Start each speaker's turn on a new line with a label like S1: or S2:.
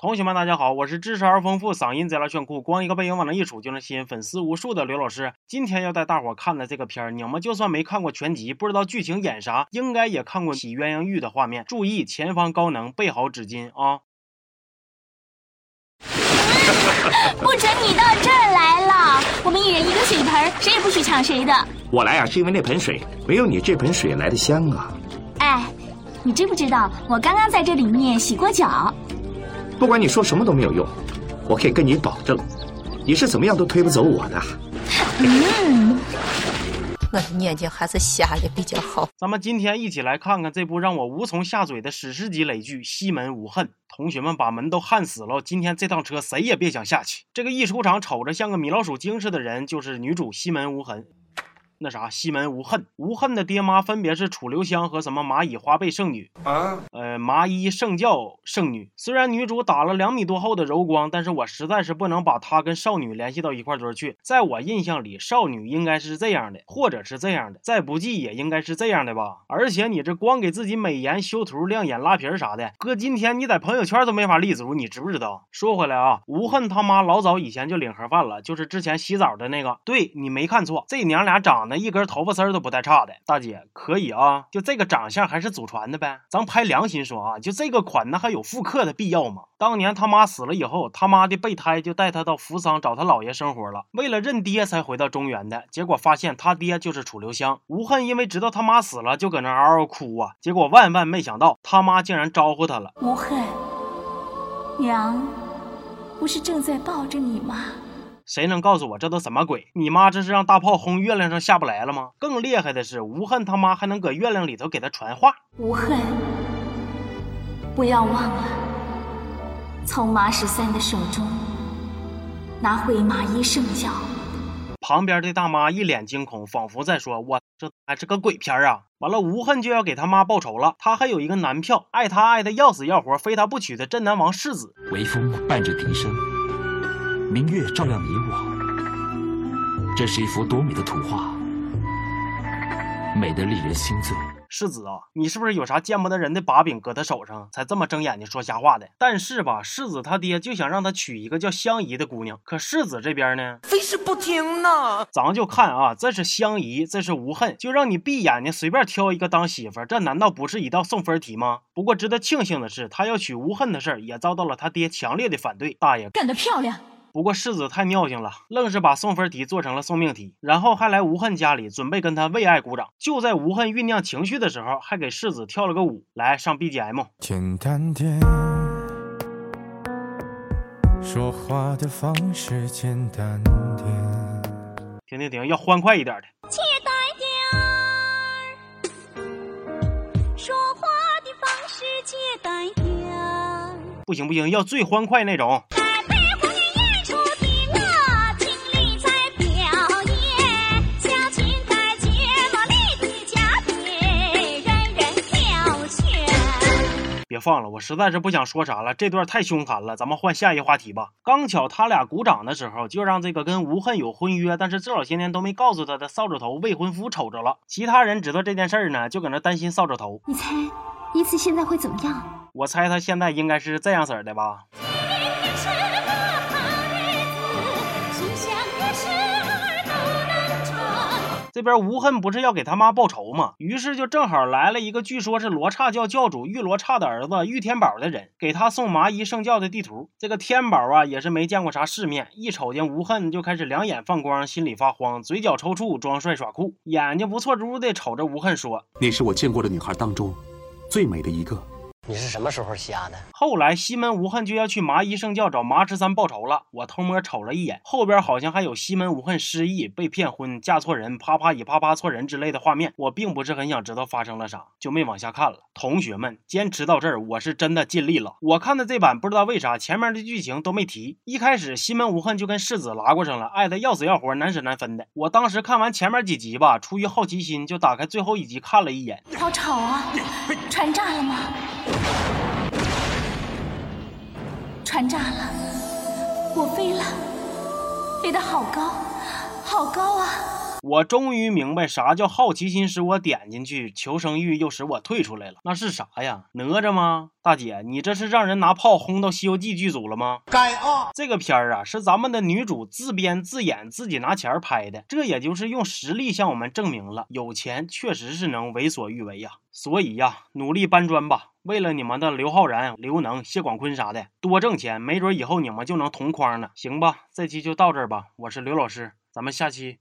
S1: 同学们，大家好，我是知识而丰富、嗓音贼拉炫酷、光一个背影往那一杵就能吸引粉丝无数的刘老师。今天要带大伙看的这个片儿，你们就算没看过全集，不知道剧情演啥，应该也看过洗鸳鸯浴的画面。注意，前方高能，备好纸巾啊！
S2: 不准你到这儿来了！我们一人一个水盆，谁也不许抢谁的。
S3: 我来啊，是因为那盆水没有你这盆水来的香啊。
S2: 哎，你知不知道我刚刚在这里面洗过脚？
S3: 不管你说什么都没有用，我可以跟你保证，你是怎么样都推不走我的。
S2: 嗯，
S4: 我的眼睛还是瞎的比较好。
S1: 咱们今天一起来看看这部让我无从下嘴的史诗级雷剧《西门无恨》。同学们把门都焊死了，今天这趟车谁也别想下去。这个一出场瞅着像个米老鼠精似的人，就是女主西门无痕。那啥，西门无恨，无恨的爹妈分别是楚留香和什么蚂蚁花背圣女啊，呃，麻衣圣教圣女。虽然女主打了两米多厚的柔光，但是我实在是不能把她跟少女联系到一块堆去。在我印象里，少女应该是这样的，或者是这样的，再不济也应该是这样的吧。而且你这光给自己美颜修图、亮眼、拉皮儿啥的，搁今天你在朋友圈都没法立足，你知不知道？说回来啊，无恨他妈老早以前就领盒饭了，就是之前洗澡的那个。对你没看错，这娘俩长。那一根头发丝儿都不带差的，大姐可以啊，就这个长相还是祖传的呗。咱拍良心说啊，就这个款，那还有复刻的必要吗？当年他妈死了以后，他妈的备胎就带他到扶桑找他姥爷生活了，为了认爹才回到中原的。结果发现他爹就是楚留香。吴恨因为知道他妈死了，就搁那嗷嗷哭啊。结果万万没想到，他妈竟然招呼他了。
S2: 吴恨，娘，不是正在抱着你吗？
S1: 谁能告诉我这都什么鬼？你妈这是让大炮轰月亮上下不来了吗？更厉害的是，无恨他妈还能搁月亮里头给他传话。
S2: 无恨，不要忘了，从马十三的手中拿回马衣圣教。
S1: 旁边的大妈一脸惊恐，仿佛在说：“我这还是个鬼片啊！”完了，无恨就要给他妈报仇了。他还有一个男票，爱他爱的要死要活，非他不娶的镇南王世子。
S5: 微风伴着笛声。明月照亮你我，这是一幅多美的图画，美得令人心醉。
S1: 世子啊，你是不是有啥见不得人的把柄搁他手上，才这么睁眼睛说瞎话的？但是吧，世子他爹就想让他娶一个叫香姨的姑娘，可世子这边呢，
S6: 非是不听呢。
S1: 咱就看啊，这是香姨，这是无恨，就让你闭眼睛随便挑一个当媳妇，这难道不是一道送分题吗？不过值得庆幸的是，他要娶无恨的事儿也遭到了他爹强烈的反对。大爷
S2: 干得漂亮。
S1: 不过世子太尿性了，愣是把送分题做成了送命题，然后还来无恨家里准备跟他为爱鼓掌。就在无恨酝酿情绪的时候，还给世子跳了个舞。来上 BGM。
S7: 简单点，说话的方式简单点。
S1: 停停停，要欢快一点的。
S2: 简单点，说话的方式简单点。
S1: 不行不行，要最欢快那种。放了，我实在是不想说啥了，这段太凶残了，咱们换下一话题吧。刚巧他俩鼓掌的时候，就让这个跟吴恨有婚约，但是这老些年都没告诉他的扫帚头未婚夫瞅着了。其他人知道这件事儿呢，就搁那担心扫帚头。
S2: 你猜，依次现在会怎么样？
S1: 我猜他现在应该是这样式儿的吧。这边吴恨不是要给他妈报仇吗？于是就正好来了一个据说是罗刹教教主玉罗刹的儿子玉天宝的人，给他送麻衣圣教的地图。这个天宝啊，也是没见过啥世面，一瞅见吴恨就开始两眼放光，心里发慌，嘴角抽搐，装帅耍酷，眼睛不错珠的瞅着吴恨说：“
S8: 你是我见过的女孩当中最美的一个。”
S6: 你是什么时候瞎的？
S1: 后来西门无恨就要去麻衣圣教找麻十三报仇了。我偷摸瞅了一眼，后边好像还有西门无恨失忆、被骗婚、嫁错人、啪啪以啪啪错人之类的画面。我并不是很想知道发生了啥，就没往下看了。同学们坚持到这儿，我是真的尽力了。我看的这版不知道为啥前面的剧情都没提。一开始西门无恨就跟世子拉过上了，爱的要死要活，难舍难分的。我当时看完前面几集吧，出于好奇心就打开最后一集看了一眼。
S2: 好吵啊！船炸了吗？船炸了，我飞了，飞得好高，好高啊！
S1: 我终于明白啥叫好奇心使我点进去，求生欲又使我退出来了。那是啥呀？哪吒吗？大姐，你这是让人拿炮轰到《西游记》剧组了吗？
S9: 该啊！
S1: 这个片儿啊，是咱们的女主自编自演，自己拿钱拍的，这也就是用实力向我们证明了，有钱确实是能为所欲为呀。所以呀，努力搬砖吧，为了你们的刘昊然、刘能、谢广坤啥的，多挣钱，没准以后你们就能同框了，行吧？这期就到这儿吧，我是刘老师，咱们下期。